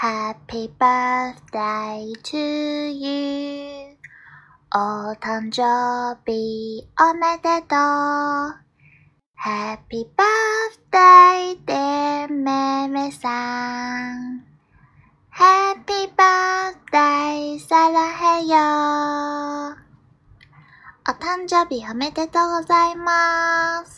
Happy birthday to you お誕生日おめでとう Happy birthday dear めめさん Happy birthday サラヘヨお誕生日おめでとうございます